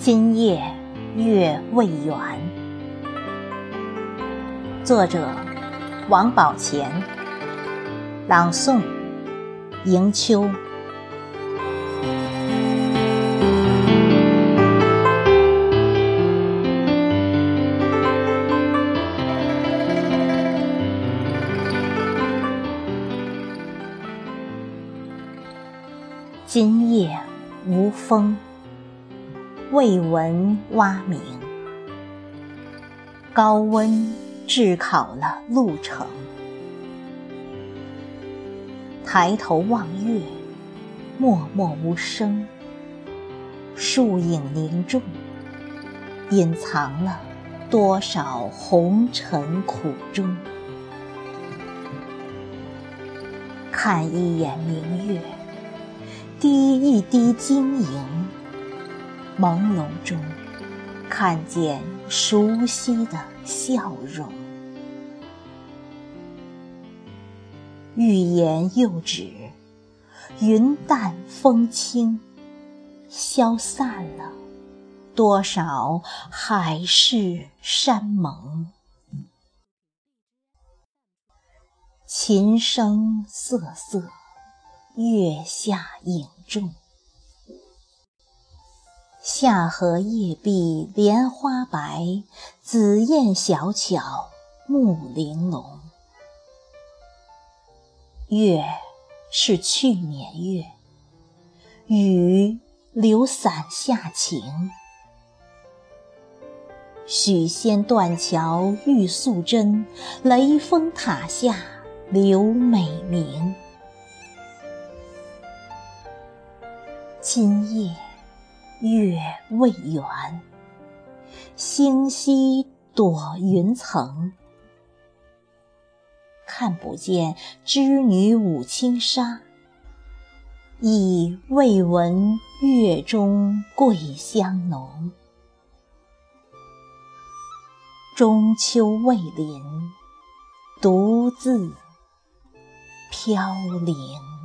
今夜月未圆。作者：王宝乾。朗诵：迎秋。今夜无风。未闻蛙鸣，高温炙烤了路程。抬头望月，默默无声，树影凝重，隐藏了多少红尘苦衷。看一眼明月，滴一滴晶莹。朦胧中，看见熟悉的笑容。欲言又止，云淡风轻，消散了多少海誓山盟。琴声瑟瑟，月下影重。夏荷叶碧莲花白，紫燕小巧木玲珑。月是去年月，雨留伞下晴。许仙断桥玉素贞，雷峰塔下留美名。今夜。月未圆，星稀躲云层，看不见织女舞轻纱，亦未闻月中桂香浓。中秋未临，独自飘零。